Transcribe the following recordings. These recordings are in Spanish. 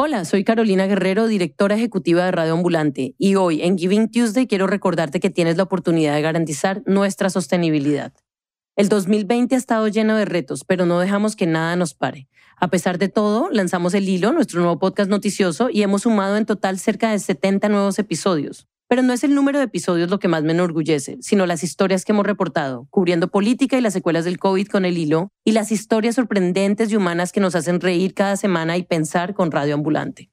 Hola, soy Carolina Guerrero, directora ejecutiva de Radio Ambulante, y hoy en Giving Tuesday quiero recordarte que tienes la oportunidad de garantizar nuestra sostenibilidad. El 2020 ha estado lleno de retos, pero no dejamos que nada nos pare. A pesar de todo, lanzamos El Hilo, nuestro nuevo podcast noticioso, y hemos sumado en total cerca de 70 nuevos episodios. Pero no es el número de episodios lo que más me enorgullece, sino las historias que hemos reportado, cubriendo política y las secuelas del COVID con el hilo, y las historias sorprendentes y humanas que nos hacen reír cada semana y pensar con Radio Ambulante.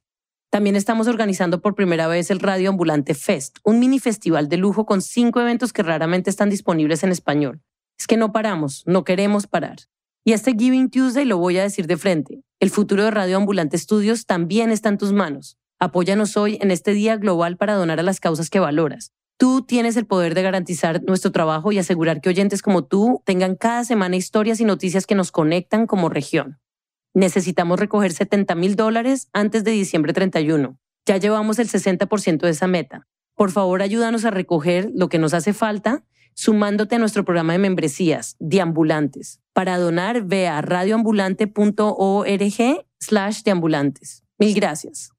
También estamos organizando por primera vez el Radio Ambulante Fest, un mini festival de lujo con cinco eventos que raramente están disponibles en español. Es que no paramos, no queremos parar. Y este Giving Tuesday lo voy a decir de frente. El futuro de Radio Ambulante Studios también está en tus manos. Apóyanos hoy en este día global para donar a las causas que valoras. Tú tienes el poder de garantizar nuestro trabajo y asegurar que oyentes como tú tengan cada semana historias y noticias que nos conectan como región. Necesitamos recoger 70 mil dólares antes de diciembre 31. Ya llevamos el 60% de esa meta. Por favor, ayúdanos a recoger lo que nos hace falta sumándote a nuestro programa de membresías, Deambulantes. Para donar, ve a radioambulante.org slash deambulantes. Mil gracias.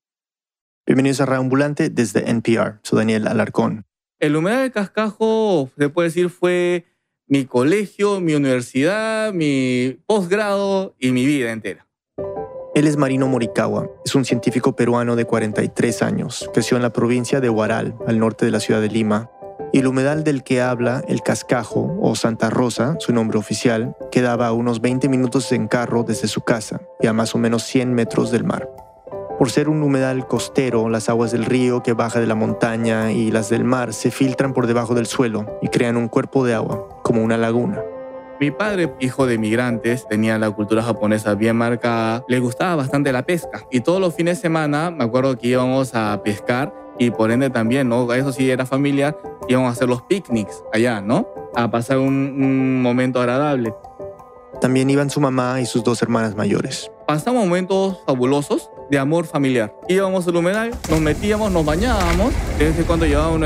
Bienvenidos a Radio Ambulante desde NPR. Soy Daniel Alarcón. El Humedal de Cascajo, se puede decir, fue mi colegio, mi universidad, mi posgrado y mi vida entera. Él es Marino Morikawa, es un científico peruano de 43 años. Creció en la provincia de Huaral, al norte de la ciudad de Lima. Y el humedal del que habla, el Cascajo o Santa Rosa, su nombre oficial, quedaba a unos 20 minutos en carro desde su casa y a más o menos 100 metros del mar. Por ser un humedal costero, las aguas del río que baja de la montaña y las del mar se filtran por debajo del suelo y crean un cuerpo de agua, como una laguna. Mi padre, hijo de migrantes, tenía la cultura japonesa bien marcada, le gustaba bastante la pesca y todos los fines de semana me acuerdo que íbamos a pescar y por ende también, ¿no? Eso sí era familiar, íbamos a hacer los picnics allá, ¿no? A pasar un, un momento agradable. También iban su mamá y sus dos hermanas mayores. Pasamos momentos fabulosos de amor familiar. Íbamos al humedal, nos metíamos, nos bañábamos, de vez en cuando llevábamos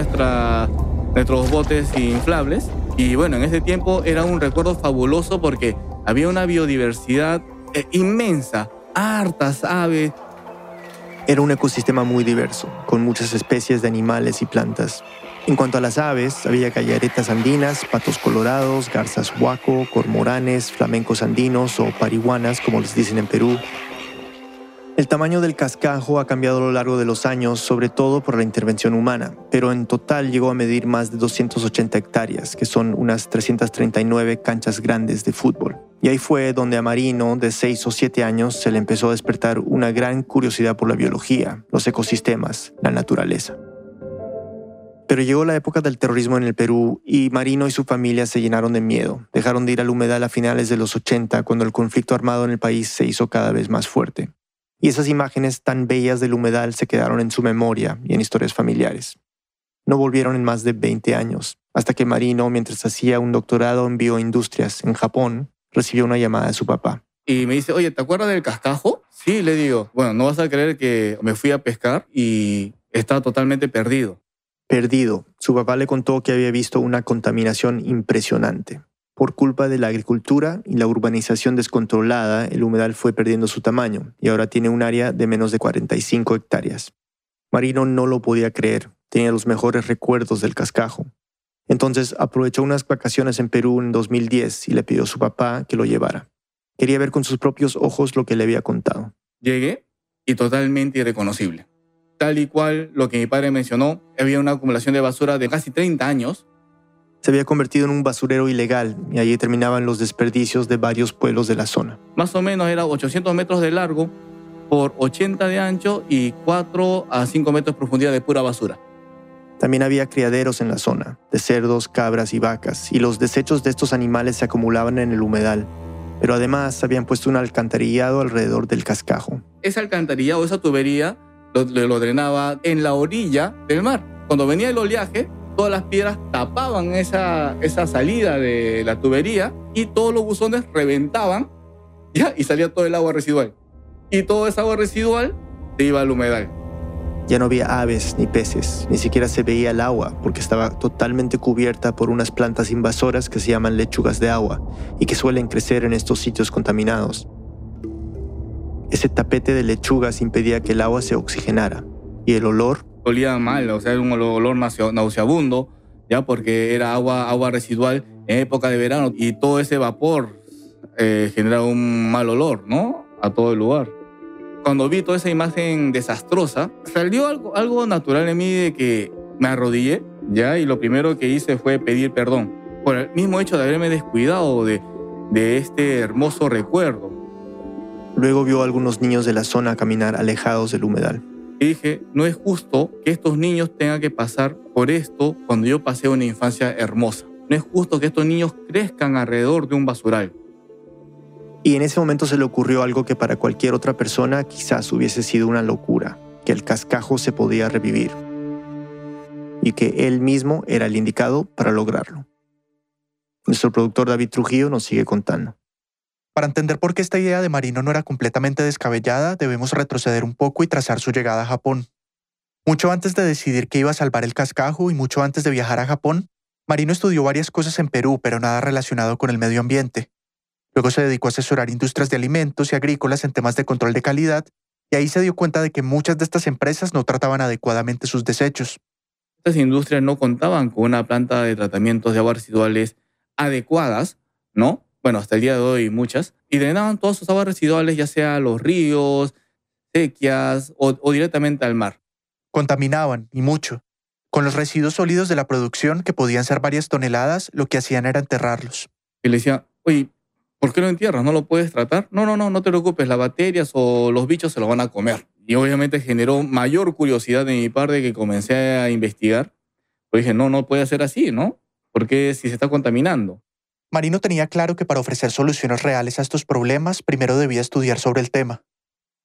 nuestros botes inflables. Y bueno, en ese tiempo era un recuerdo fabuloso porque había una biodiversidad eh, inmensa, hartas aves. Era un ecosistema muy diverso, con muchas especies de animales y plantas. En cuanto a las aves, había callaretas andinas, patos colorados, garzas huaco, cormoranes, flamencos andinos o parihuanas, como les dicen en Perú, el tamaño del cascajo ha cambiado a lo largo de los años, sobre todo por la intervención humana, pero en total llegó a medir más de 280 hectáreas, que son unas 339 canchas grandes de fútbol. Y ahí fue donde a Marino, de 6 o 7 años, se le empezó a despertar una gran curiosidad por la biología, los ecosistemas, la naturaleza. Pero llegó la época del terrorismo en el Perú y Marino y su familia se llenaron de miedo. Dejaron de ir al humedal a finales de los 80 cuando el conflicto armado en el país se hizo cada vez más fuerte y esas imágenes tan bellas del humedal se quedaron en su memoria y en historias familiares. No volvieron en más de 20 años, hasta que Marino, mientras hacía un doctorado en bioindustrias en Japón, recibió una llamada de su papá. Y me dice, oye, ¿te acuerdas del cascajo? Sí, le digo, bueno, no vas a creer que me fui a pescar y estaba totalmente perdido. Perdido. Su papá le contó que había visto una contaminación impresionante. Por culpa de la agricultura y la urbanización descontrolada, el humedal fue perdiendo su tamaño y ahora tiene un área de menos de 45 hectáreas. Marino no lo podía creer, tenía los mejores recuerdos del cascajo. Entonces aprovechó unas vacaciones en Perú en 2010 y le pidió a su papá que lo llevara. Quería ver con sus propios ojos lo que le había contado. Llegué y totalmente irreconocible. Tal y cual lo que mi padre mencionó, había una acumulación de basura de casi 30 años se había convertido en un basurero ilegal y allí terminaban los desperdicios de varios pueblos de la zona. Más o menos era 800 metros de largo por 80 de ancho y 4 a 5 metros de profundidad de pura basura. También había criaderos en la zona, de cerdos, cabras y vacas, y los desechos de estos animales se acumulaban en el humedal. Pero además habían puesto un alcantarillado alrededor del cascajo. Ese alcantarillado, esa tubería, lo, lo drenaba en la orilla del mar. Cuando venía el oleaje, todas las piedras tapaban esa, esa salida de la tubería y todos los buzones reventaban ¿ya? y salía todo el agua residual. Y toda esa agua residual se iba al humedal. Ya no había aves ni peces, ni siquiera se veía el agua porque estaba totalmente cubierta por unas plantas invasoras que se llaman lechugas de agua y que suelen crecer en estos sitios contaminados. Ese tapete de lechugas impedía que el agua se oxigenara. Y el olor... Olía mal, o sea, era un olor nauseabundo, ya porque era agua, agua residual en época de verano y todo ese vapor eh, generaba un mal olor, ¿no? A todo el lugar. Cuando vi toda esa imagen desastrosa, salió algo, algo natural en mí de que me arrodillé, ya, y lo primero que hice fue pedir perdón por el mismo hecho de haberme descuidado de, de este hermoso recuerdo. Luego vio a algunos niños de la zona caminar alejados del humedal. Y dije, no es justo que estos niños tengan que pasar por esto cuando yo pasé una infancia hermosa. No es justo que estos niños crezcan alrededor de un basural. Y en ese momento se le ocurrió algo que para cualquier otra persona quizás hubiese sido una locura, que el cascajo se podía revivir. Y que él mismo era el indicado para lograrlo. Nuestro productor David Trujillo nos sigue contando. Para entender por qué esta idea de Marino no era completamente descabellada, debemos retroceder un poco y trazar su llegada a Japón. Mucho antes de decidir que iba a salvar el cascajo y mucho antes de viajar a Japón, Marino estudió varias cosas en Perú, pero nada relacionado con el medio ambiente. Luego se dedicó a asesorar industrias de alimentos y agrícolas en temas de control de calidad, y ahí se dio cuenta de que muchas de estas empresas no trataban adecuadamente sus desechos. Estas industrias no contaban con una planta de tratamientos de aguas residuales adecuadas, ¿no? Bueno, hasta el día de hoy muchas, y drenaban todas sus aguas residuales, ya sea a los ríos, sequias o, o directamente al mar. Contaminaban, y mucho. Con los residuos sólidos de la producción, que podían ser varias toneladas, lo que hacían era enterrarlos. Y le decía, oye, ¿por qué lo entierras? ¿No lo puedes tratar? No, no, no, no te preocupes, las bacterias o los bichos se lo van a comer. Y obviamente generó mayor curiosidad de mi parte que comencé a investigar. Pues dije, no, no puede ser así, ¿no? Porque si se está contaminando. Marino tenía claro que para ofrecer soluciones reales a estos problemas, primero debía estudiar sobre el tema.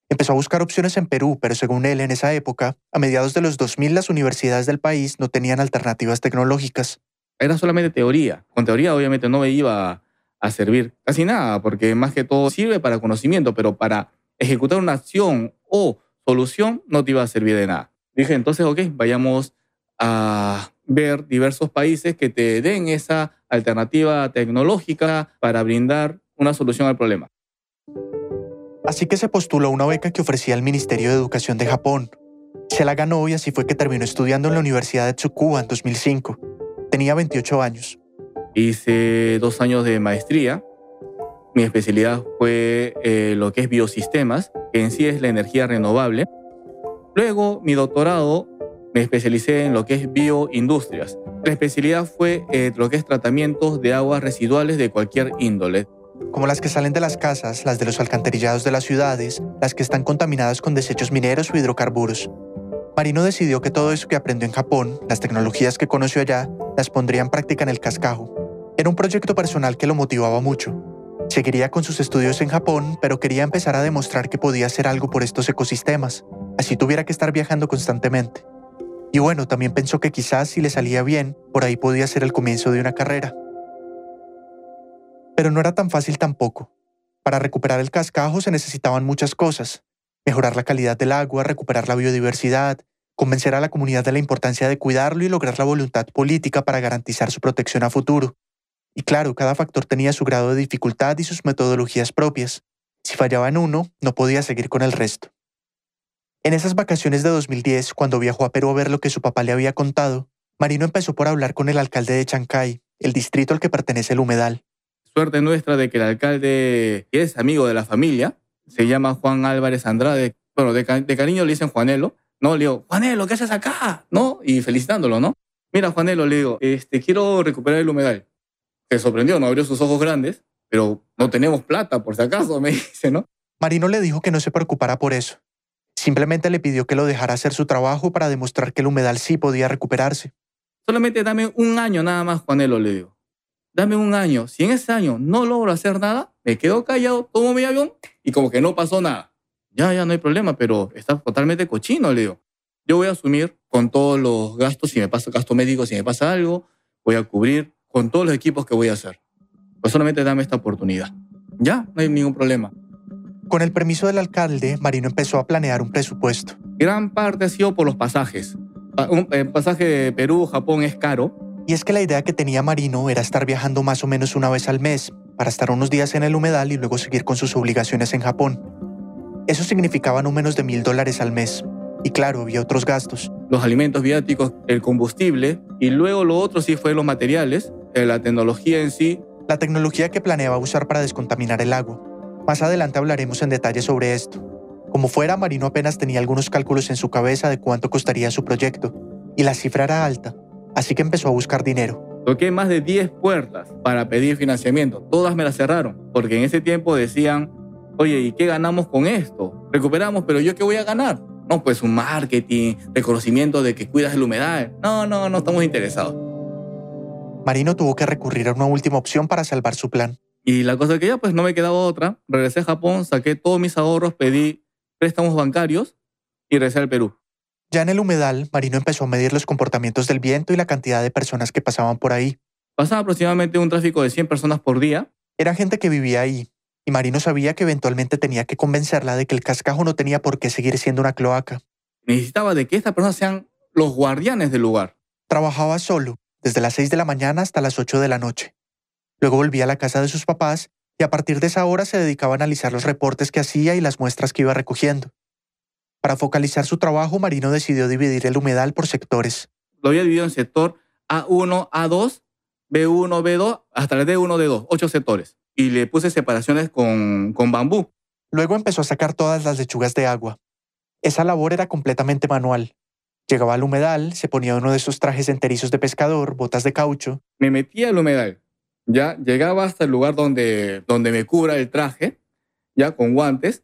Empezó a buscar opciones en Perú, pero según él en esa época, a mediados de los 2000 las universidades del país no tenían alternativas tecnológicas. Era solamente teoría. Con teoría obviamente no me iba a servir casi nada, porque más que todo sirve para conocimiento, pero para ejecutar una acción o solución no te iba a servir de nada. Dije, entonces, ok, vayamos a ver diversos países que te den esa alternativa tecnológica para brindar una solución al problema. Así que se postuló una beca que ofrecía el Ministerio de Educación de Japón. Se la ganó y así fue que terminó estudiando en la Universidad de Tsukuba en 2005. Tenía 28 años. Hice dos años de maestría. Mi especialidad fue eh, lo que es biosistemas, que en sí es la energía renovable. Luego, mi doctorado me especialicé en lo que es bioindustrias. La especialidad fue eh, lo que es tratamientos de aguas residuales de cualquier índole. Como las que salen de las casas, las de los alcantarillados de las ciudades, las que están contaminadas con desechos mineros o hidrocarburos. Marino decidió que todo eso que aprendió en Japón, las tecnologías que conoció allá, las pondría en práctica en el cascajo. Era un proyecto personal que lo motivaba mucho. Seguiría con sus estudios en Japón, pero quería empezar a demostrar que podía hacer algo por estos ecosistemas, así tuviera que estar viajando constantemente. Y bueno, también pensó que quizás si le salía bien, por ahí podía ser el comienzo de una carrera. Pero no era tan fácil tampoco. Para recuperar el cascajo se necesitaban muchas cosas. Mejorar la calidad del agua, recuperar la biodiversidad, convencer a la comunidad de la importancia de cuidarlo y lograr la voluntad política para garantizar su protección a futuro. Y claro, cada factor tenía su grado de dificultad y sus metodologías propias. Si fallaba en uno, no podía seguir con el resto. En esas vacaciones de 2010, cuando viajó a Perú a ver lo que su papá le había contado, Marino empezó por hablar con el alcalde de Chancay, el distrito al que pertenece el humedal. Suerte nuestra de que el alcalde es amigo de la familia, se llama Juan Álvarez Andrade, bueno, de, cariño le dicen Juanelo, ¿no? Le digo, Juanelo, ¿qué haces acá? ¿No? Y felicitándolo, ¿no? Mira, Juanelo, le digo, este, quiero recuperar el humedal. Se sorprendió, no abrió sus ojos grandes, pero no tenemos plata, por si acaso, me dice, ¿no? Marino le dijo que no se preocupara por eso, Simplemente le pidió que lo dejara hacer su trabajo para demostrar que el humedal sí podía recuperarse. Solamente dame un año nada más, Juanelo, le digo. Dame un año. Si en ese año no logro hacer nada, me quedo callado, tomo mi avión y como que no pasó nada. Ya, ya, no hay problema, pero está totalmente cochino, le digo. Yo voy a asumir con todos los gastos, si me pasa gasto médico, si me pasa algo, voy a cubrir con todos los equipos que voy a hacer. Pues solamente dame esta oportunidad. Ya, no hay ningún problema. Con el permiso del alcalde, Marino empezó a planear un presupuesto. Gran parte ha sido por los pasajes. Un eh, pasaje de Perú Japón es caro. Y es que la idea que tenía Marino era estar viajando más o menos una vez al mes, para estar unos días en el humedal y luego seguir con sus obligaciones en Japón. Eso significaba no menos de mil dólares al mes. Y claro, había otros gastos. Los alimentos viáticos, el combustible y luego lo otro sí fue los materiales, eh, la tecnología en sí. La tecnología que planeaba usar para descontaminar el agua. Más adelante hablaremos en detalle sobre esto. Como fuera, Marino apenas tenía algunos cálculos en su cabeza de cuánto costaría su proyecto, y la cifra era alta, así que empezó a buscar dinero. Toqué más de 10 puertas para pedir financiamiento, todas me las cerraron, porque en ese tiempo decían, oye, ¿y qué ganamos con esto? Recuperamos, pero ¿yo qué voy a ganar? No, pues un marketing, reconocimiento de que cuidas el humedad. No, no, no estamos interesados. Marino tuvo que recurrir a una última opción para salvar su plan. Y la cosa es que ya pues no me quedaba otra. Regresé a Japón, saqué todos mis ahorros, pedí préstamos bancarios y regresé al Perú. Ya en el humedal, Marino empezó a medir los comportamientos del viento y la cantidad de personas que pasaban por ahí. Pasaba aproximadamente un tráfico de 100 personas por día. Era gente que vivía ahí, y Marino sabía que eventualmente tenía que convencerla de que el cascajo no tenía por qué seguir siendo una cloaca. Necesitaba de que estas personas sean los guardianes del lugar. Trabajaba solo, desde las 6 de la mañana hasta las 8 de la noche. Luego volvía a la casa de sus papás y a partir de esa hora se dedicaba a analizar los reportes que hacía y las muestras que iba recogiendo. Para focalizar su trabajo, Marino decidió dividir el humedal por sectores. Lo había dividido en sector A1, A2, B1, B2, hasta el D1, D2, ocho sectores y le puse separaciones con, con bambú. Luego empezó a sacar todas las lechugas de agua. Esa labor era completamente manual. Llegaba al humedal, se ponía uno de esos trajes enterizos de pescador, botas de caucho. Me metía al humedal. Ya llegaba hasta el lugar donde, donde me cubra el traje, ya con guantes,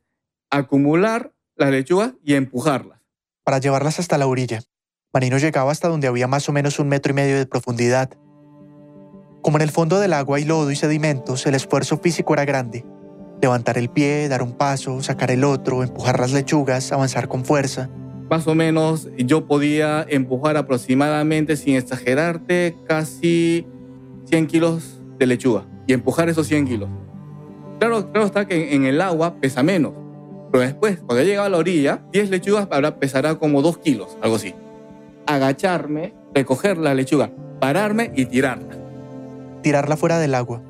acumular las lechugas y empujarlas. Para llevarlas hasta la orilla. Marino llegaba hasta donde había más o menos un metro y medio de profundidad. Como en el fondo del agua hay lodo y sedimentos, el esfuerzo físico era grande. Levantar el pie, dar un paso, sacar el otro, empujar las lechugas, avanzar con fuerza. Más o menos yo podía empujar aproximadamente, sin exagerarte, casi 100 kilos de lechuga y empujar esos 100 kilos. Claro, claro está que en el agua pesa menos, pero después, cuando he llegado a la orilla, 10 lechugas pesará como 2 kilos, algo así. Agacharme, recoger la lechuga, pararme y tirarla tirarla fuera del agua.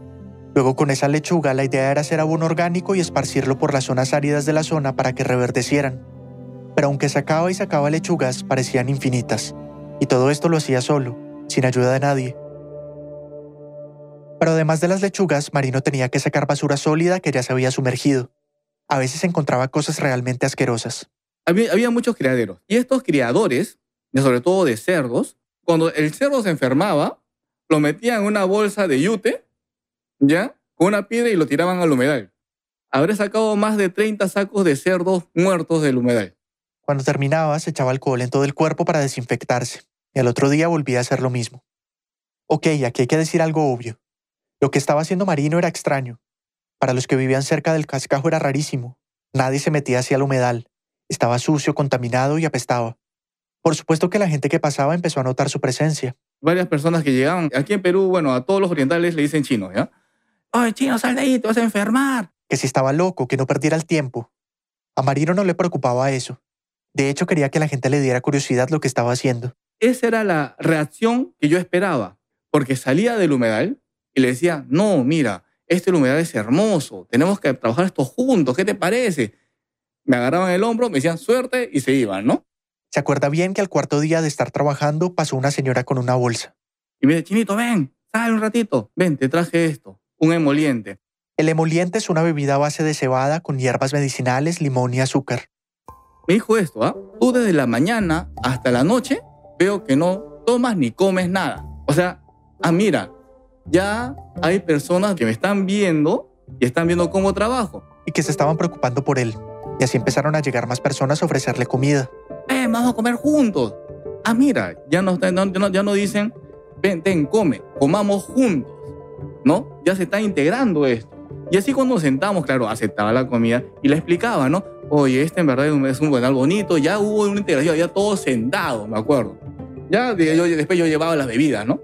Luego con esa lechuga la idea era hacer abono orgánico y esparcirlo por las zonas áridas de la zona para que reverdecieran. Pero aunque sacaba y sacaba lechugas, parecían infinitas. Y todo esto lo hacía solo, sin ayuda de nadie. Pero además de las lechugas, Marino tenía que sacar basura sólida que ya se había sumergido. A veces encontraba cosas realmente asquerosas. Había, había muchos criaderos. Y estos criadores, sobre todo de cerdos, cuando el cerdo se enfermaba, lo metían en una bolsa de yute, ¿ya? Con una piedra y lo tiraban al humedal. Habré sacado más de 30 sacos de cerdos muertos del humedal. Cuando terminaba, se echaba alcohol en todo el cuerpo para desinfectarse, y al otro día volvía a hacer lo mismo. Ok, aquí hay que decir algo obvio. Lo que estaba haciendo Marino era extraño. Para los que vivían cerca del cascajo era rarísimo. Nadie se metía hacia el humedal. Estaba sucio, contaminado y apestaba. Por supuesto que la gente que pasaba empezó a notar su presencia, varias personas que llegaban. Aquí en Perú, bueno, a todos los orientales le dicen chinos, ¿ya? Oye, chino, sal de ahí, te vas a enfermar. Que si estaba loco, que no perdiera el tiempo. A Marino no le preocupaba eso. De hecho, quería que la gente le diera curiosidad lo que estaba haciendo. Esa era la reacción que yo esperaba, porque salía del humedal y le decía, no, mira, este humedal es hermoso, tenemos que trabajar esto juntos, ¿qué te parece? Me agarraban el hombro, me decían suerte y se iban, ¿no? Se acuerda bien que al cuarto día de estar trabajando pasó una señora con una bolsa. Y me dice, Chinito, ven, sal un ratito. Ven, te traje esto, un emoliente. El emoliente es una bebida a base de cebada con hierbas medicinales, limón y azúcar. Me dijo esto, ¿ah? Tú desde la mañana hasta la noche veo que no tomas ni comes nada. O sea, ah, mira, ya hay personas que me están viendo y están viendo cómo trabajo. Y que se estaban preocupando por él. Y así empezaron a llegar más personas a ofrecerle comida eh, vamos a comer juntos. Ah, mira, ya no, ya no dicen, ven, ten, come, comamos juntos, ¿no? Ya se está integrando esto. Y así cuando nos sentamos, claro, aceptaba la comida y le explicaba, ¿no? Oye, este en verdad es un buenal bonito, ya hubo una integración, ya todos sentados, me acuerdo. Ya yo, después yo llevaba las bebidas, ¿no?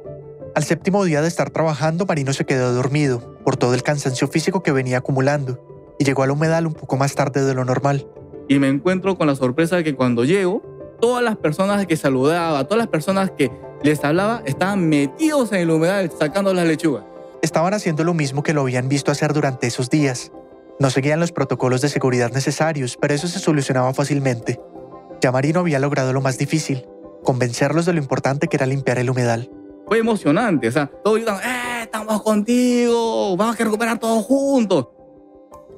Al séptimo día de estar trabajando, Marino se quedó dormido por todo el cansancio físico que venía acumulando y llegó al humedal un poco más tarde de lo normal y me encuentro con la sorpresa de que cuando llego, todas las personas que saludaba, todas las personas que les hablaba, estaban metidos en el humedal sacando las lechugas. Estaban haciendo lo mismo que lo habían visto hacer durante esos días. No seguían los protocolos de seguridad necesarios, pero eso se solucionaba fácilmente. Ya Marino había logrado lo más difícil, convencerlos de lo importante que era limpiar el humedal. Fue emocionante, o sea, todos dijeron, ¡eh, estamos contigo! Vamos a recuperar todos juntos.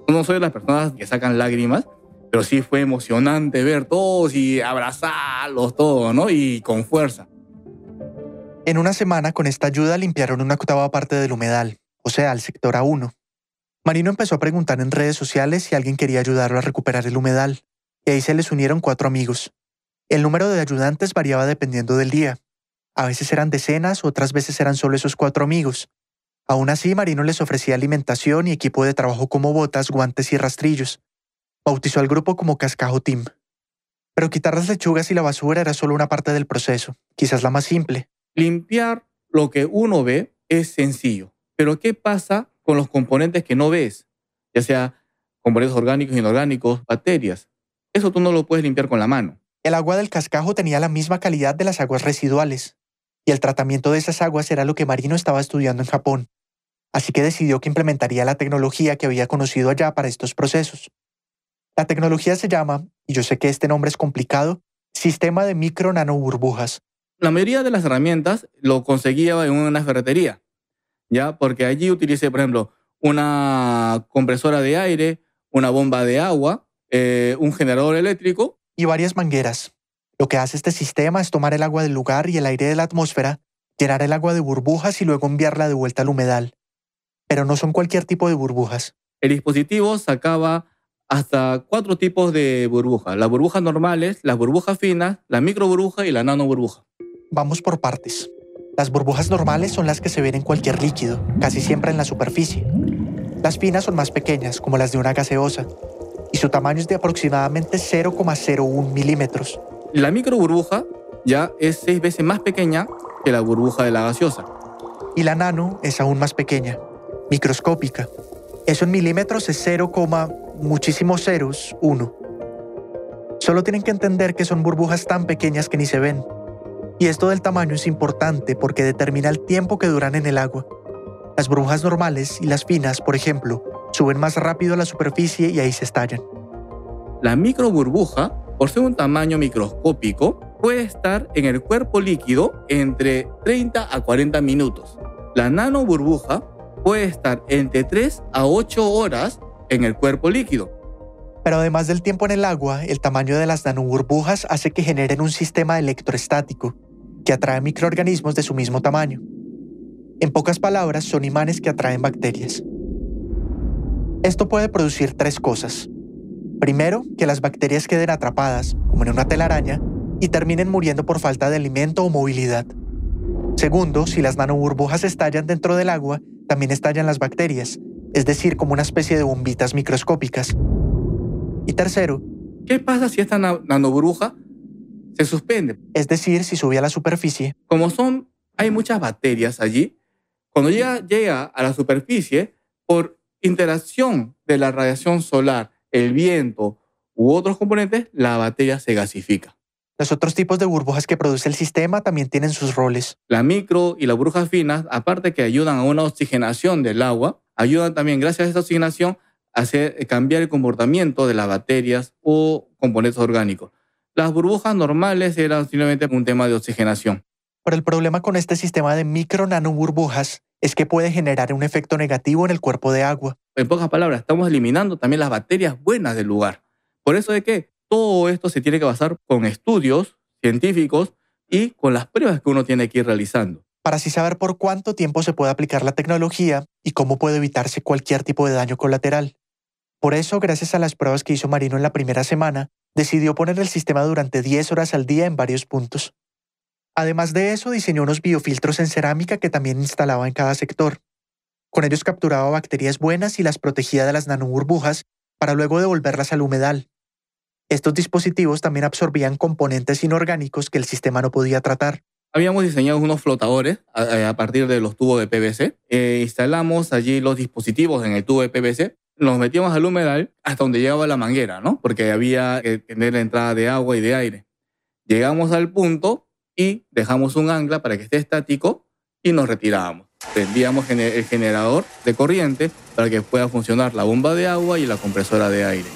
No soy de las personas que sacan lágrimas, pero sí fue emocionante ver todos y abrazarlos todos, ¿no? Y con fuerza. En una semana, con esta ayuda, limpiaron una octava parte del humedal, o sea, el sector A1. Marino empezó a preguntar en redes sociales si alguien quería ayudarlo a recuperar el humedal, y ahí se les unieron cuatro amigos. El número de ayudantes variaba dependiendo del día. A veces eran decenas, otras veces eran solo esos cuatro amigos. Aún así, Marino les ofrecía alimentación y equipo de trabajo como botas, guantes y rastrillos. Bautizó al grupo como Cascajo Team. Pero quitar las lechugas y la basura era solo una parte del proceso, quizás la más simple. Limpiar lo que uno ve es sencillo, pero ¿qué pasa con los componentes que no ves? Ya sea componentes orgánicos, inorgánicos, bacterias. Eso tú no lo puedes limpiar con la mano. El agua del cascajo tenía la misma calidad de las aguas residuales, y el tratamiento de esas aguas era lo que Marino estaba estudiando en Japón. Así que decidió que implementaría la tecnología que había conocido allá para estos procesos. La tecnología se llama, y yo sé que este nombre es complicado, Sistema de Micro Nano Burbujas. La mayoría de las herramientas lo conseguía en una ferretería, ¿ya? Porque allí utilicé, por ejemplo, una compresora de aire, una bomba de agua, eh, un generador eléctrico. Y varias mangueras. Lo que hace este sistema es tomar el agua del lugar y el aire de la atmósfera, llenar el agua de burbujas y luego enviarla de vuelta al humedal. Pero no son cualquier tipo de burbujas. El dispositivo sacaba hasta cuatro tipos de burbujas. Las burbujas normales, las burbujas finas, la micro burbuja y la nano burbuja. Vamos por partes. Las burbujas normales son las que se ven en cualquier líquido, casi siempre en la superficie. Las finas son más pequeñas, como las de una gaseosa, y su tamaño es de aproximadamente 0,01 milímetros. La micro burbuja ya es seis veces más pequeña que la burbuja de la gaseosa. Y la nano es aún más pequeña, microscópica. Eso en milímetros es 0, muchísimos ceros, 1. Solo tienen que entender que son burbujas tan pequeñas que ni se ven. Y esto del tamaño es importante porque determina el tiempo que duran en el agua. Las burbujas normales y las finas, por ejemplo, suben más rápido a la superficie y ahí se estallan. La microburbuja, por ser un tamaño microscópico, puede estar en el cuerpo líquido entre 30 a 40 minutos. La nanoburbuja puede estar entre 3 a 8 horas en el cuerpo líquido. Pero además del tiempo en el agua, el tamaño de las nanoburbujas hace que generen un sistema electroestático que atrae microorganismos de su mismo tamaño. En pocas palabras, son imanes que atraen bacterias. Esto puede producir tres cosas. Primero, que las bacterias queden atrapadas, como en una telaraña, y terminen muriendo por falta de alimento o movilidad. Segundo, si las nanoburbujas estallan dentro del agua, también estallan las bacterias, es decir, como una especie de bombitas microscópicas. Y tercero, ¿qué pasa si esta nanoburbuja se suspende? Es decir, si sube a la superficie. Como son, hay muchas bacterias allí, cuando llega, llega a la superficie, por interacción de la radiación solar, el viento u otros componentes, la bacteria se gasifica. Los otros tipos de burbujas que produce el sistema también tienen sus roles. La micro y las burbujas finas, aparte que ayudan a una oxigenación del agua, ayudan también, gracias a esta oxigenación, a hacer, cambiar el comportamiento de las bacterias o componentes orgánicos. Las burbujas normales eran simplemente un tema de oxigenación. Pero el problema con este sistema de micro nano burbujas es que puede generar un efecto negativo en el cuerpo de agua. En pocas palabras, estamos eliminando también las bacterias buenas del lugar. Por eso es que todo esto se tiene que basar con estudios científicos y con las pruebas que uno tiene que ir realizando. Para así saber por cuánto tiempo se puede aplicar la tecnología y cómo puede evitarse cualquier tipo de daño colateral. Por eso, gracias a las pruebas que hizo Marino en la primera semana, decidió poner el sistema durante 10 horas al día en varios puntos. Además de eso, diseñó unos biofiltros en cerámica que también instalaba en cada sector. Con ellos capturaba bacterias buenas y las protegía de las nanoburbujas para luego devolverlas al humedal. Estos dispositivos también absorbían componentes inorgánicos que el sistema no podía tratar. Habíamos diseñado unos flotadores a, partir de los tubos de PVC. Eh, instalamos allí los dispositivos en el tubo de PVC. Nos metíamos al humedal hasta donde llegaba la manguera, ¿no? Porque había que tener la entrada de agua y de aire. Llegamos al punto y dejamos un ancla para que esté estático y nos retirábamos. Prendíamos el generador de corriente para que pueda funcionar la bomba de agua y la compresora de aire.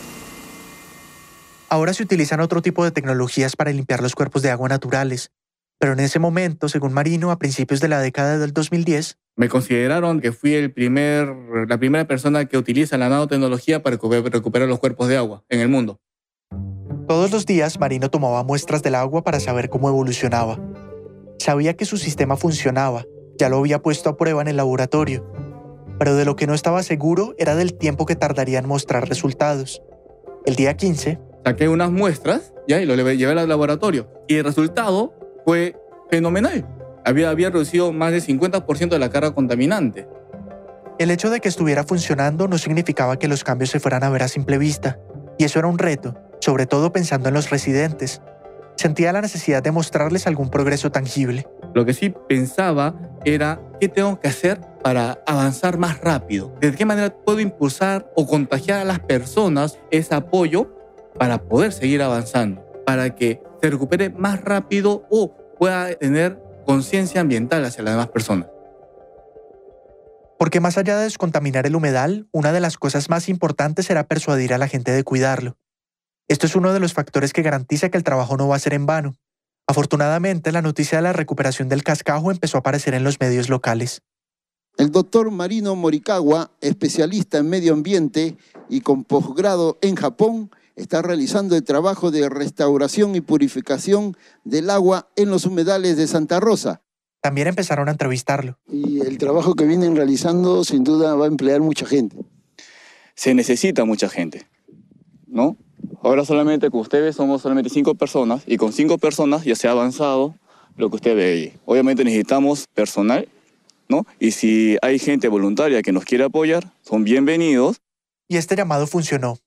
Ahora se utilizan otro tipo de tecnologías para limpiar los cuerpos de agua naturales, pero en ese momento, según Marino, a principios de la década del 2010, me consideraron que fui el primer, la primera persona que utiliza la nanotecnología para recuperar los cuerpos de agua en el mundo. Todos los días, Marino tomaba muestras del agua para saber cómo evolucionaba. Sabía que su sistema funcionaba, ya lo había puesto a prueba en el laboratorio, pero de lo que no estaba seguro era del tiempo que tardaría en mostrar resultados. El día 15, saqué unas muestras ¿ya? y lo llevé al laboratorio y el resultado fue fenomenal. Había, había reducido más del 50% de la carga contaminante. El hecho de que estuviera funcionando no significaba que los cambios se fueran a ver a simple vista, y eso era un reto, sobre todo pensando en los residentes. Sentía la necesidad de mostrarles algún progreso tangible. Lo que sí pensaba era qué tengo que hacer para avanzar más rápido. ¿De qué manera puedo impulsar o contagiar a las personas ese apoyo para poder seguir avanzando? Para que se recupere más rápido o pueda tener conciencia ambiental hacia las demás personas. Porque más allá de descontaminar el humedal, una de las cosas más importantes será persuadir a la gente de cuidarlo. Esto es uno de los factores que garantiza que el trabajo no va a ser en vano. Afortunadamente, la noticia de la recuperación del cascajo empezó a aparecer en los medios locales. El doctor Marino Morikawa, especialista en medio ambiente y con posgrado en Japón, está realizando el trabajo de restauración y purificación del agua en los humedales de Santa Rosa. También empezaron a entrevistarlo. Y el trabajo que vienen realizando sin duda va a emplear mucha gente. Se necesita mucha gente, ¿no? Ahora solamente, como usted ve, somos solamente cinco personas y con cinco personas ya se ha avanzado lo que usted ve ahí. Obviamente necesitamos personal, ¿no? Y si hay gente voluntaria que nos quiere apoyar, son bienvenidos. Y este llamado funcionó.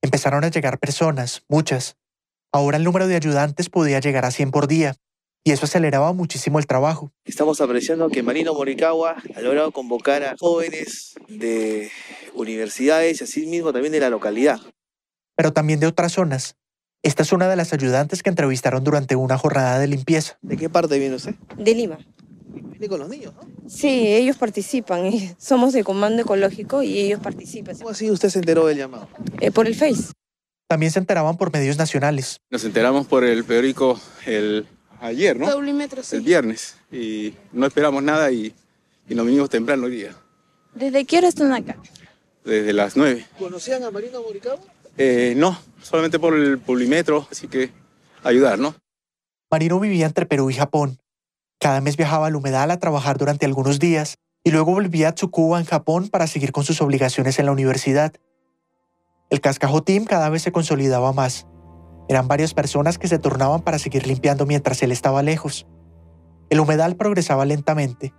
Empezaron a llegar personas, muchas. Ahora el número de ayudantes podía llegar a 100 por día, y eso aceleraba muchísimo el trabajo. Estamos apreciando que Marino Morikawa ha logrado convocar a jóvenes de universidades y así mismo también de la localidad. Pero también de otras zonas. Esta es una de las ayudantes que entrevistaron durante una jornada de limpieza. ¿De qué parte viene usted? De Lima. Viene con los niños, ¿no? Sí, ellos participan. Somos de Comando Ecológico y ellos participan. ¿Cómo así usted se enteró del llamado? Eh, por el Face. También se enteraban por medios nacionales. Nos enteramos por el periódico el ayer, ¿no? sí. El viernes. Y no esperamos nada y, y nos vinimos temprano hoy día. ¿Desde qué hora están acá? Desde las nueve. ¿Conocían a Marino Morikawa? Eh, no, solamente por el pulimetro, así que ayudar, ¿no? Marino vivía entre Perú y Japón cada mes viajaba al humedal a trabajar durante algunos días y luego volvía a Tsukuba en Japón para seguir con sus obligaciones en la universidad. El cascajo team cada vez se consolidaba más. Eran varias personas que se turnaban para seguir limpiando mientras él estaba lejos. El humedal progresaba lentamente,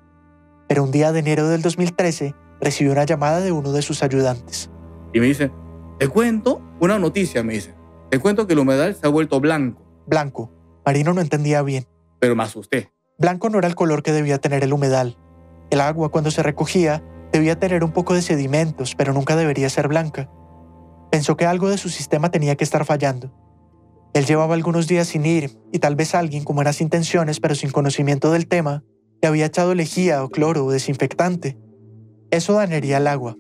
pero un día de enero del 2013 recibió una llamada de uno de sus ayudantes. Y me dice, te cuento una noticia, me dice. Te cuento que el humedal se ha vuelto blanco. Blanco. Marino no entendía bien. Pero me asusté. Blanco no era el color que debía tener el humedal. El agua, cuando se recogía, debía tener un poco de sedimentos, pero nunca debería ser blanca. Pensó que algo de su sistema tenía que estar fallando. Él llevaba algunos días sin ir, y tal vez alguien con buenas intenciones pero sin conocimiento del tema, le había echado lejía o cloro o desinfectante. Eso dañaría el agua.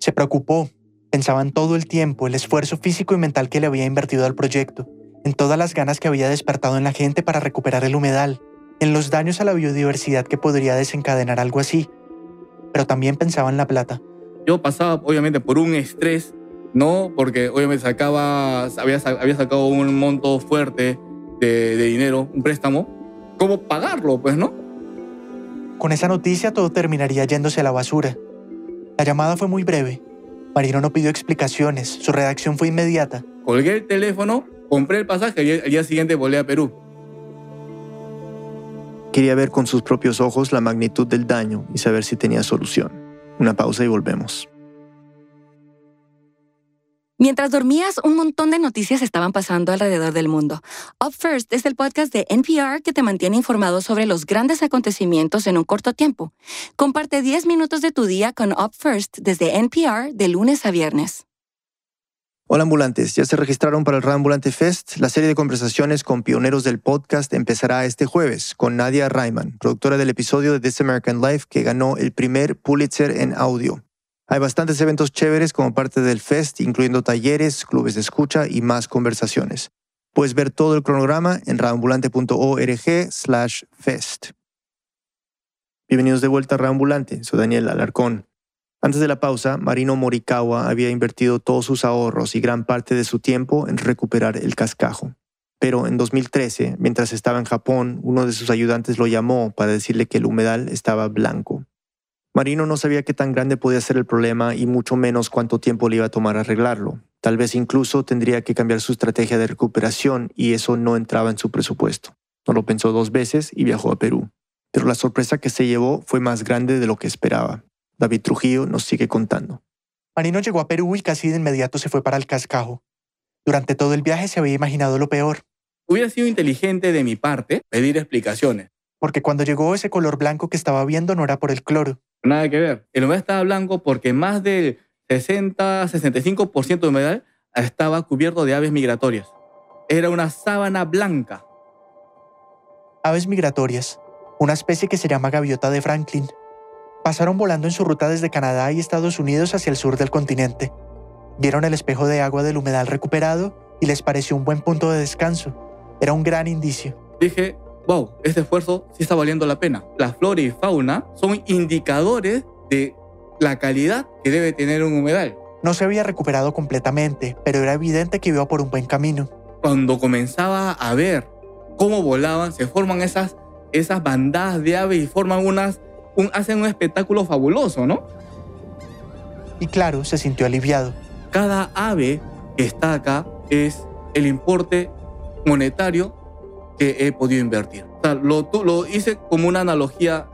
Se preocupó, pensaba en todo el tiempo, el esfuerzo físico y mental que le había invertido al proyecto, en todas las ganas que había despertado en la gente para recuperar el humedal, en los daños a la biodiversidad que podría desencadenar algo así, pero también pensaba en la plata. Yo pasaba obviamente por un estrés, ¿no? Porque obviamente sacaba, había, había sacado un monto fuerte de, de dinero, un préstamo. ¿Cómo pagarlo, pues, no? Con esa noticia todo terminaría yéndose a la basura. La llamada fue muy breve. Marino no pidió explicaciones, su redacción fue inmediata. Colgué el teléfono, compré el pasaje y el día siguiente volé a Perú. Quería ver con sus propios ojos la magnitud del daño y saber si tenía solución. Una pausa y volvemos. Mientras dormías, un montón de noticias estaban pasando alrededor del mundo. Up First es el podcast de NPR que te mantiene informado sobre los grandes acontecimientos en un corto tiempo. Comparte 10 minutos de tu día con Up First desde NPR de lunes a viernes. Hola ambulantes, ¿ya se registraron para el Radio Ambulante Fest? La serie de conversaciones con pioneros del podcast empezará este jueves con Nadia Reiman, productora del episodio de This American Life que ganó el primer Pulitzer en audio. Hay bastantes eventos chéveres como parte del Fest, incluyendo talleres, clubes de escucha y más conversaciones. Puedes ver todo el cronograma en radioambulante.org slash fest. Bienvenidos de vuelta a Radioambulante, soy Daniel Alarcón. Antes de la pausa, Marino Morikawa había invertido todos sus ahorros y gran parte de su tiempo en recuperar el cascajo. Pero en 2013, mientras estaba en Japón, uno de sus ayudantes lo llamó para decirle que el humedal estaba blanco. Marino no sabía qué tan grande podía ser el problema y mucho menos cuánto tiempo le iba a tomar arreglarlo. Tal vez incluso tendría que cambiar su estrategia de recuperación y eso no entraba en su presupuesto. No lo pensó dos veces y viajó a Perú. Pero la sorpresa que se llevó fue más grande de lo que esperaba. David Trujillo nos sigue contando. Marino llegó a Perú y casi de inmediato se fue para el cascajo. Durante todo el viaje se había imaginado lo peor. Hubiera sido inteligente de mi parte pedir explicaciones. Porque cuando llegó ese color blanco que estaba viendo no era por el cloro. Nada que ver. El humedal estaba blanco porque más del 60-65% de humedal estaba cubierto de aves migratorias. Era una sábana blanca. Aves migratorias, una especie que se llama gaviota de Franklin, pasaron volando en su ruta desde Canadá y Estados Unidos hacia el sur del continente. Vieron el espejo de agua del humedal recuperado y les pareció un buen punto de descanso. Era un gran indicio. Dije, wow, este esfuerzo sí está valiendo la pena. La flora y fauna son indicadores de la calidad que debe tener un humedal. No se había recuperado completamente, pero era evidente que iba por un buen camino. Cuando comenzaba a ver cómo volaban, se forman esas, esas bandadas de aves y forman unas hacen un espectáculo fabuloso, ¿no? Y claro, se sintió aliviado. Cada ave que está acá es el importe monetario que he podido invertir. O sea, lo, lo hice como una analogía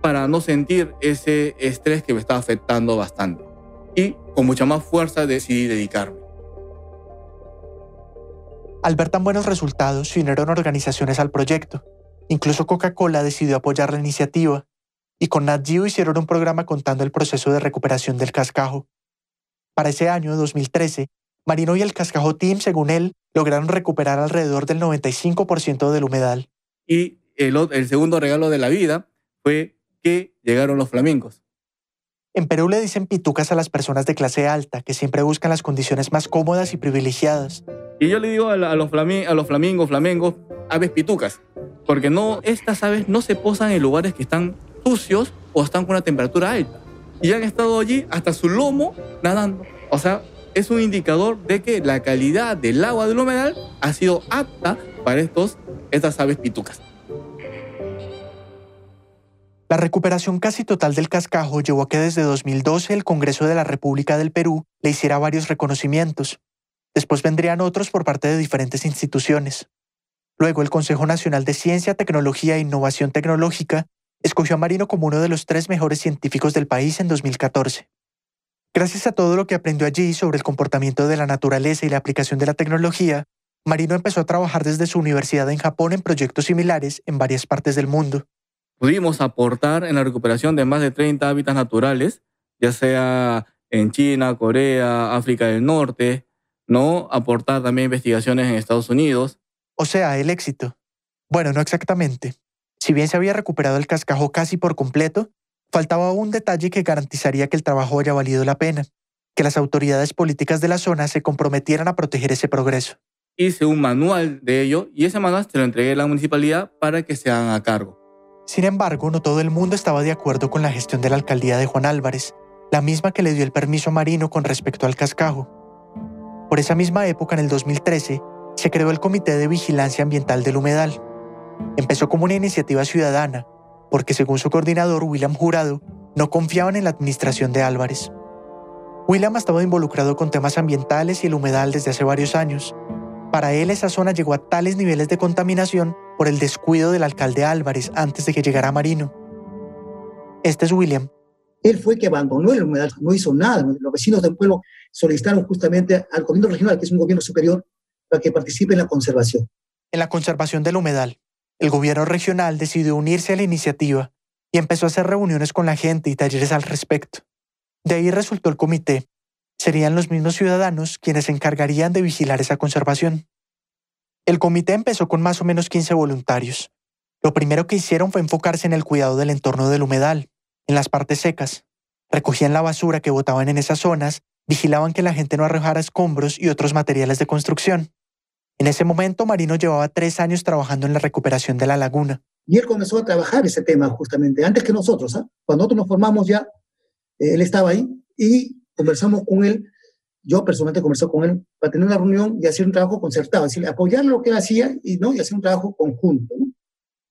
para no sentir ese estrés que me estaba afectando bastante. Y con mucha más fuerza decidí dedicarme. Al ver tan buenos resultados, se unieron organizaciones al proyecto. Incluso Coca-Cola decidió apoyar la iniciativa y con Nat Geo hicieron un programa contando el proceso de recuperación del cascajo. Para ese año, 2013, Marino y el Cascajo Team, según él, lograron recuperar alrededor del 95% del humedal. Y el, el segundo regalo de la vida fue que llegaron los flamencos. En Perú le dicen pitucas a las personas de clase alta, que siempre buscan las condiciones más cómodas y privilegiadas. Y yo le digo a, los, a los flamingos, flamengos, aves pitucas, porque no, estas aves no se posan en lugares que están sucios o están con una temperatura alta. Y han estado allí hasta su lomo nadando. O sea, es un indicador de que la calidad del agua del humedal ha sido apta para estos, estas aves pitucas. La recuperación casi total del cascajo llevó a que desde 2012 el Congreso de la República del Perú le hiciera varios reconocimientos. Después vendrían otros por parte de diferentes instituciones. Luego el Consejo Nacional de Ciencia, Tecnología e Innovación Tecnológica escogió a Marino como uno de los tres mejores científicos del país en 2014. Gracias a todo lo que aprendió allí sobre el comportamiento de la naturaleza y la aplicación de la tecnología, Marino empezó a trabajar desde su universidad en Japón en proyectos similares en varias partes del mundo. Pudimos aportar en la recuperación de más de 30 hábitats naturales, ya sea en China, Corea, África del Norte, ¿no? Aportar también investigaciones en Estados Unidos. O sea, el éxito. Bueno, no exactamente. Si bien se había recuperado el cascajo casi por completo, faltaba un detalle que garantizaría que el trabajo haya valido la pena, que las autoridades políticas de la zona se comprometieran a proteger ese progreso. Hice un manual de ello y ese manual se lo entregué a la municipalidad para que se hagan a cargo. Sin embargo, no todo el mundo estaba de acuerdo con la gestión de la alcaldía de Juan Álvarez, la misma que le dio el permiso marino con respecto al cascajo. Por esa misma época, en el 2013, se creó el Comité de Vigilancia Ambiental del Humedal, Empezó como una iniciativa ciudadana, porque según su coordinador, William Jurado, no confiaban en la administración de Álvarez. William estaba involucrado con temas ambientales y el humedal desde hace varios años. Para él esa zona llegó a tales niveles de contaminación por el descuido del alcalde Álvarez antes de que llegara Marino. Este es William. Él fue que abandonó el humedal, no hizo nada. Los vecinos del pueblo solicitaron justamente al gobierno regional, que es un gobierno superior, para que participe en la conservación. En la conservación del humedal. El gobierno regional decidió unirse a la iniciativa y empezó a hacer reuniones con la gente y talleres al respecto. De ahí resultó el comité. serían los mismos ciudadanos quienes se encargarían de vigilar esa conservación. El comité empezó con más o menos 15 voluntarios. Lo primero que hicieron fue enfocarse en el cuidado del entorno del humedal, en las partes secas. Recogían la basura que botaban en esas zonas, vigilaban que la gente no arrojara escombros y otros materiales de construcción. En ese momento, Marino llevaba tres años trabajando en la recuperación de la laguna. Y él comenzó a trabajar ese tema justamente, antes que nosotros. ¿ah? Cuando nosotros nos formamos ya, eh, él estaba ahí y conversamos con él. Yo personalmente conversé con él para tener una reunión y hacer un trabajo concertado, es decir, apoyar lo que él hacía y, ¿no? y hacer un trabajo conjunto.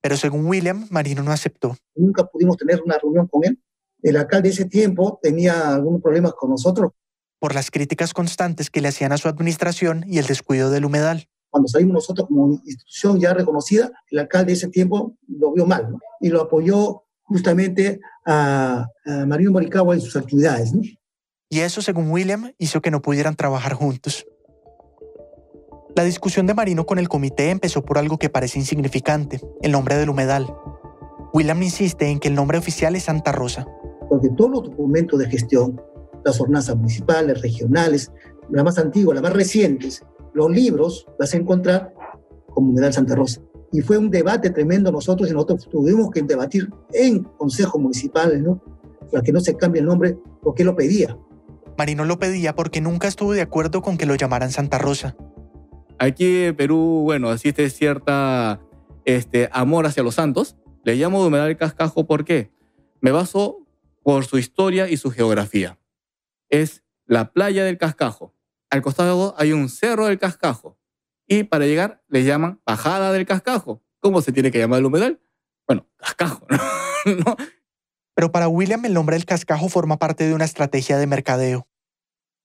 Pero según William, Marino no aceptó. Nunca pudimos tener una reunión con él. El alcalde de ese tiempo tenía algunos problemas con nosotros. Por las críticas constantes que le hacían a su administración y el descuido del humedal cuando salimos nosotros como institución ya reconocida, el alcalde de ese tiempo lo vio mal ¿no? y lo apoyó justamente a, a Marino Moricagua en sus actividades. ¿no? Y eso, según William, hizo que no pudieran trabajar juntos. La discusión de Marino con el comité empezó por algo que parece insignificante, el nombre del humedal. William insiste en que el nombre oficial es Santa Rosa. Porque todos los documentos de gestión, las ordenanzas municipales, regionales, las más antiguas, las más recientes, los libros vas a encontrar como Humedal Santa Rosa. Y fue un debate tremendo nosotros y nosotros tuvimos que debatir en consejos municipales, ¿no? Para que no se cambie el nombre, porque lo pedía. Marino lo pedía porque nunca estuvo de acuerdo con que lo llamaran Santa Rosa. Aquí en Perú, bueno, existe cierta este, amor hacia los santos. Le llamo Humedal del Cascajo ¿por qué? Me baso por su historia y su geografía. Es la playa del Cascajo al costado hay un cerro del cascajo. Y para llegar le llaman bajada del cascajo. ¿Cómo se tiene que llamar el humedal? Bueno, cascajo, ¿no? Pero para William el nombre del cascajo forma parte de una estrategia de mercadeo.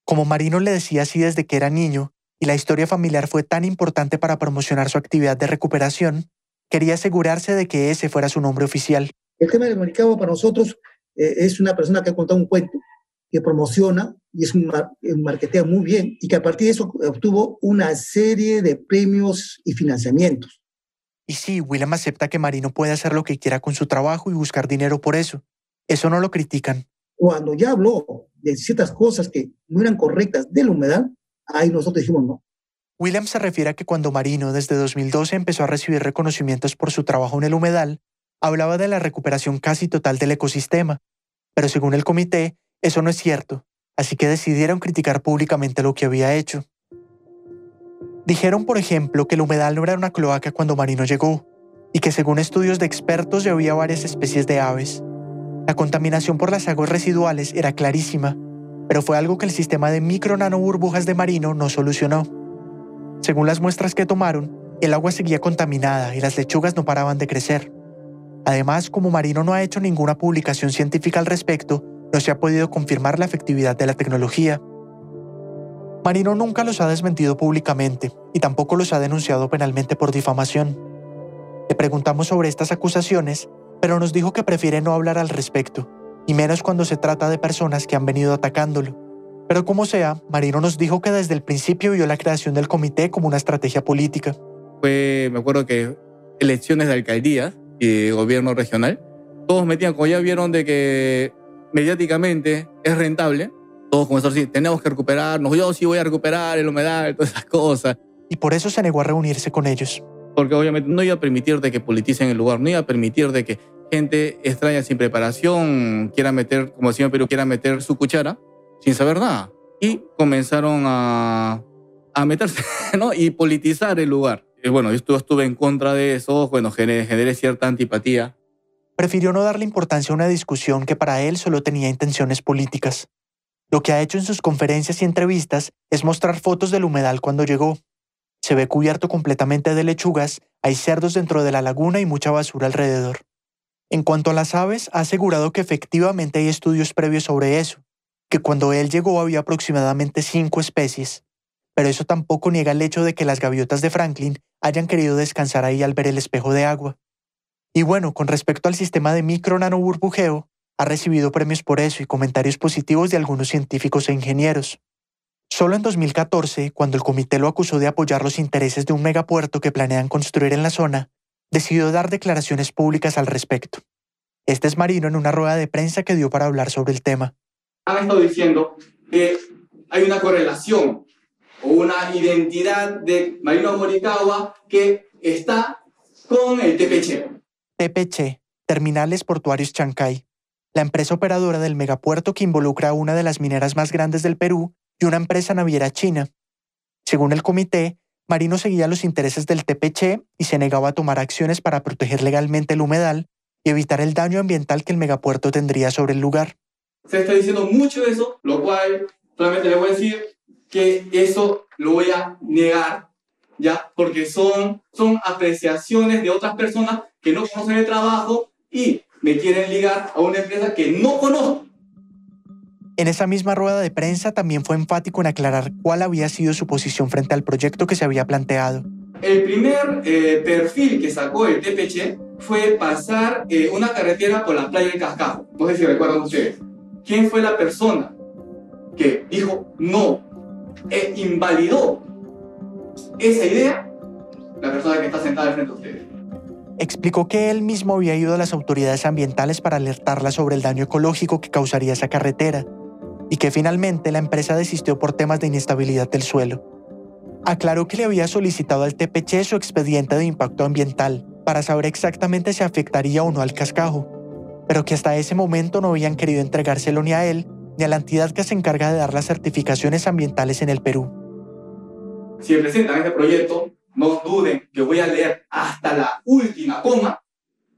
Como Marino le decía así desde que era niño, y la historia familiar fue tan importante para promocionar su actividad de recuperación, quería asegurarse de que ese fuera su nombre oficial. El tema del Maricabo para nosotros eh, es una persona que ha contado un cuento que promociona y es un, marketea muy bien y que a partir de eso obtuvo una serie de premios y financiamientos. Y sí, William acepta que Marino puede hacer lo que quiera con su trabajo y buscar dinero por eso. Eso no lo critican. Cuando ya habló de ciertas cosas que no eran correctas de la humedad, ahí nosotros dijimos no. William se refiere a que cuando Marino desde 2012 empezó a recibir reconocimientos por su trabajo en el humedal, hablaba de la recuperación casi total del ecosistema. Pero según el comité, eso no es cierto, así que decidieron criticar públicamente lo que había hecho. Dijeron, por ejemplo, que el humedal no era una cloaca cuando Marino llegó, y que según estudios de expertos ya había varias especies de aves. La contaminación por las aguas residuales era clarísima, pero fue algo que el sistema de micro nano burbujas de Marino no solucionó. Según las muestras que tomaron, el agua seguía contaminada y las lechugas no paraban de crecer. Además, como Marino no ha hecho ninguna publicación científica al respecto, no se ha podido confirmar la efectividad de la tecnología. Marino nunca los ha desmentido públicamente y tampoco los ha denunciado penalmente por difamación. Le preguntamos sobre estas acusaciones, pero nos dijo que prefiere no hablar al respecto, y menos cuando se trata de personas que han venido atacándolo. Pero como sea, Marino nos dijo que desde el principio vio la creación del comité como una estrategia política. Fue, me acuerdo que elecciones de alcaldía y gobierno regional, todos metían, como ya vieron de que mediáticamente es rentable, todos como decir, tenemos que recuperarnos, yo sí voy a recuperar el humedal, todas esas cosas. Y por eso se negó a reunirse con ellos. Porque obviamente no iba a permitir de que politicen el lugar, no iba a permitir de que gente extraña sin preparación quiera meter, como decía Perú, quiera meter su cuchara sin saber nada. Y comenzaron a, a meterse ¿no? y politizar el lugar. Y bueno, yo estuve, en contra de eso, bueno, generé, generé cierta antipatía prefirió no darle importancia a una discusión que para él solo tenía intenciones políticas. Lo que ha hecho en sus conferencias y entrevistas es mostrar fotos del humedal cuando llegó. Se ve cubierto completamente de lechugas, hay cerdos dentro de la laguna y mucha basura alrededor. En cuanto a las aves, ha asegurado que efectivamente hay estudios previos sobre eso, que cuando él llegó había aproximadamente cinco especies, pero eso tampoco niega el hecho de que las gaviotas de Franklin hayan querido descansar ahí al ver el espejo de agua. Y bueno, con respecto al sistema de micro nano burbujeo, ha recibido premios por eso y comentarios positivos de algunos científicos e ingenieros. Solo en 2014, cuando el comité lo acusó de apoyar los intereses de un megapuerto que planean construir en la zona, decidió dar declaraciones públicas al respecto. Este es Marino en una rueda de prensa que dio para hablar sobre el tema. Han estado diciendo que hay una correlación o una identidad de Marino Morikawa que está con el TPC. TPC, Terminales Portuarios Chancay, la empresa operadora del megapuerto que involucra a una de las mineras más grandes del Perú y una empresa naviera china. Según el comité, Marino seguía los intereses del TPC y se negaba a tomar acciones para proteger legalmente el humedal y evitar el daño ambiental que el megapuerto tendría sobre el lugar. Se está diciendo mucho de eso, lo cual solamente le voy a decir que eso lo voy a negar, ¿ya? Porque son, son apreciaciones de otras personas que no conocen el trabajo y me quieren ligar a una empresa que no conozco. En esa misma rueda de prensa también fue enfático en aclarar cuál había sido su posición frente al proyecto que se había planteado. El primer eh, perfil que sacó el TPC fue pasar eh, una carretera por la playa de Cascajo. No sé si recuerdan ustedes. ¿Quién fue la persona que dijo no, e invalidó esa idea? La persona que está sentada frente a ustedes. Explicó que él mismo había ido a las autoridades ambientales para alertarla sobre el daño ecológico que causaría esa carretera y que finalmente la empresa desistió por temas de inestabilidad del suelo. Aclaró que le había solicitado al TPC su expediente de impacto ambiental para saber exactamente si afectaría o no al cascajo, pero que hasta ese momento no habían querido entregárselo ni a él ni a la entidad que se encarga de dar las certificaciones ambientales en el Perú. Si presentan este proyecto, no duden que voy a leer hasta la última coma.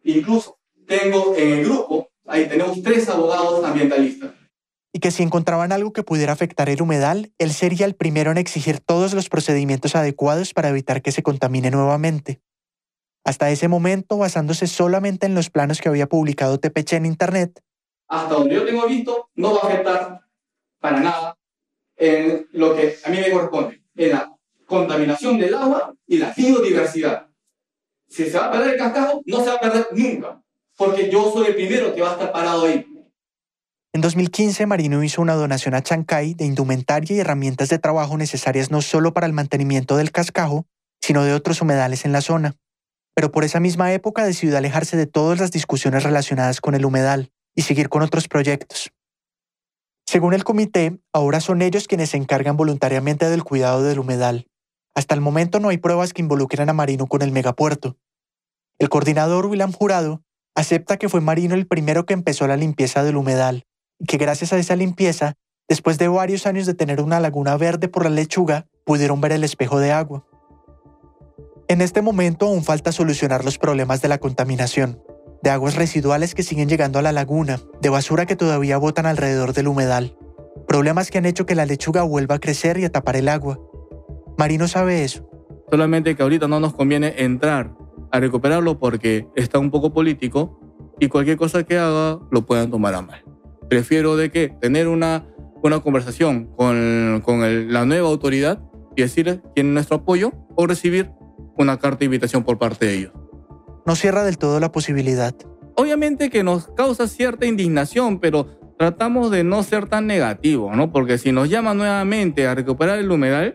Incluso tengo en el grupo, ahí tenemos tres abogados ambientalistas. Y que si encontraban algo que pudiera afectar el humedal, él sería el primero en exigir todos los procedimientos adecuados para evitar que se contamine nuevamente. Hasta ese momento, basándose solamente en los planos que había publicado TPC en Internet, hasta donde yo tengo visto, no va a afectar para nada en lo que a mí me corresponde, en la contaminación del agua y la biodiversidad. Si se va a perder el cascajo, no se va a perder nunca, porque yo soy el primero que va a estar parado ahí. En 2015, Marino hizo una donación a Chancay de indumentaria y herramientas de trabajo necesarias no solo para el mantenimiento del cascajo, sino de otros humedales en la zona. Pero por esa misma época decidió alejarse de todas las discusiones relacionadas con el humedal y seguir con otros proyectos. Según el comité, ahora son ellos quienes se encargan voluntariamente del cuidado del humedal. Hasta el momento no hay pruebas que involucren a Marino con el megapuerto. El coordinador William Jurado acepta que fue Marino el primero que empezó la limpieza del humedal y que gracias a esa limpieza, después de varios años de tener una laguna verde por la lechuga, pudieron ver el espejo de agua. En este momento aún falta solucionar los problemas de la contaminación de aguas residuales que siguen llegando a la laguna, de basura que todavía botan alrededor del humedal. Problemas que han hecho que la lechuga vuelva a crecer y a tapar el agua. Marino sabe eso. Solamente que ahorita no nos conviene entrar a recuperarlo porque está un poco político y cualquier cosa que haga lo puedan tomar a mal. Prefiero de que tener una, una conversación con, con la nueva autoridad y decirles tienen nuestro apoyo o recibir una carta de invitación por parte de ellos no cierra del todo la posibilidad. Obviamente que nos causa cierta indignación, pero tratamos de no ser tan negativos, ¿no? Porque si nos llama nuevamente a recuperar el humedal,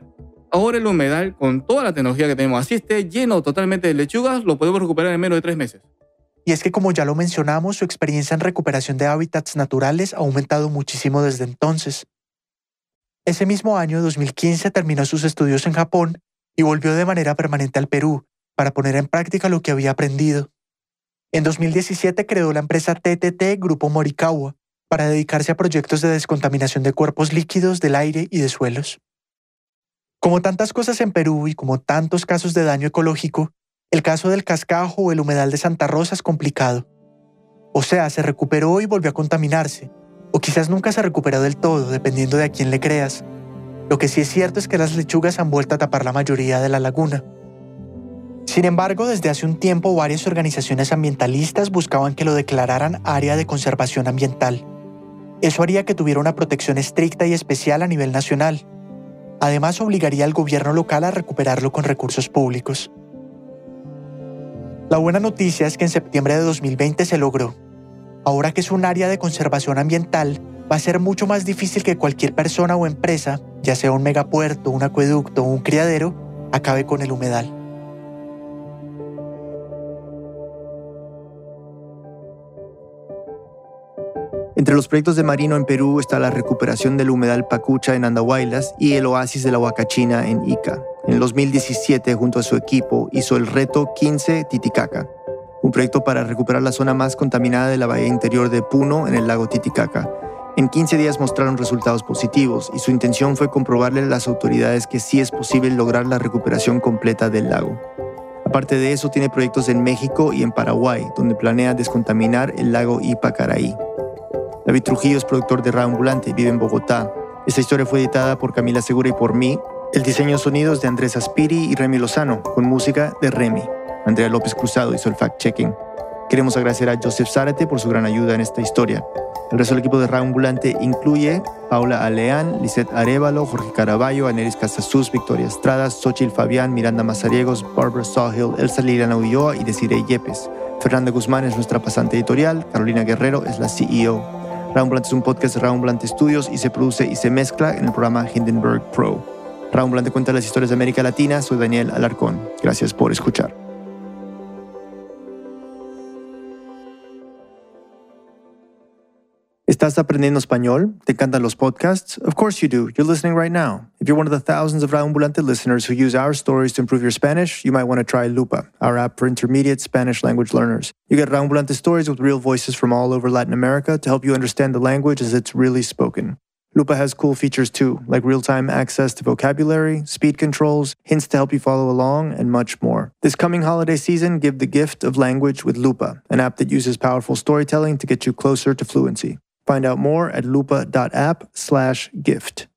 ahora el humedal, con toda la tecnología que tenemos, así esté lleno totalmente de lechugas, lo podemos recuperar en menos de tres meses. Y es que como ya lo mencionamos, su experiencia en recuperación de hábitats naturales ha aumentado muchísimo desde entonces. Ese mismo año, 2015, terminó sus estudios en Japón y volvió de manera permanente al Perú, para poner en práctica lo que había aprendido. En 2017 creó la empresa TTT Grupo Morikawa para dedicarse a proyectos de descontaminación de cuerpos líquidos del aire y de suelos. Como tantas cosas en Perú y como tantos casos de daño ecológico, el caso del cascajo o el humedal de Santa Rosa es complicado. O sea, se recuperó y volvió a contaminarse, o quizás nunca se recuperó del todo, dependiendo de a quién le creas. Lo que sí es cierto es que las lechugas han vuelto a tapar la mayoría de la laguna. Sin embargo, desde hace un tiempo varias organizaciones ambientalistas buscaban que lo declararan área de conservación ambiental. Eso haría que tuviera una protección estricta y especial a nivel nacional. Además, obligaría al gobierno local a recuperarlo con recursos públicos. La buena noticia es que en septiembre de 2020 se logró. Ahora que es un área de conservación ambiental, va a ser mucho más difícil que cualquier persona o empresa, ya sea un megapuerto, un acueducto o un criadero, acabe con el humedal. Entre los proyectos de Marino en Perú está la recuperación del humedal Pacucha en Andahuaylas y el oasis de la Huacachina en Ica. En el 2017, junto a su equipo, hizo el reto 15 Titicaca, un proyecto para recuperar la zona más contaminada de la bahía interior de Puno en el lago Titicaca. En 15 días mostraron resultados positivos y su intención fue comprobarle a las autoridades que sí es posible lograr la recuperación completa del lago. Aparte de eso, tiene proyectos en México y en Paraguay, donde planea descontaminar el lago Ipacaraí. David Trujillo es productor de Ambulante y vive en Bogotá. Esta historia fue editada por Camila Segura y por mí. El diseño sonidos de Andrés Aspiri y Remy Lozano, con música de Remy. Andrea López Cruzado hizo el fact-checking. Queremos agradecer a Joseph Zárate por su gran ayuda en esta historia. El resto del equipo de Ambulante incluye Paula Aleán, Lisette Arevalo, Jorge Caraballo, Aneris Casasus, Victoria Estrada, Xochil Fabián, Miranda Mazariegos, Barbara Sawhill, Elsa Liliana Ulloa y Desiree Yepes. Fernanda Guzmán es nuestra pasante editorial, Carolina Guerrero es la CEO. Ambulante es un podcast de Ambulante Studios y se produce y se mezcla en el programa Hindenburg Pro. Ambulante cuenta las historias de América Latina, soy Daniel Alarcón. Gracias por escuchar. ¿Estás aprendiendo español? ¿Te encantan los podcasts? Of course you do. You're listening right now. If you're one of the thousands of Raambulante listeners who use our stories to improve your Spanish, you might want to try Lupa, our app for intermediate Spanish language learners. You get Raambulante stories with real voices from all over Latin America to help you understand the language as it's really spoken. Lupa has cool features too, like real time access to vocabulary, speed controls, hints to help you follow along, and much more. This coming holiday season, give the gift of language with Lupa, an app that uses powerful storytelling to get you closer to fluency. Find out more at lupa.app slash gift.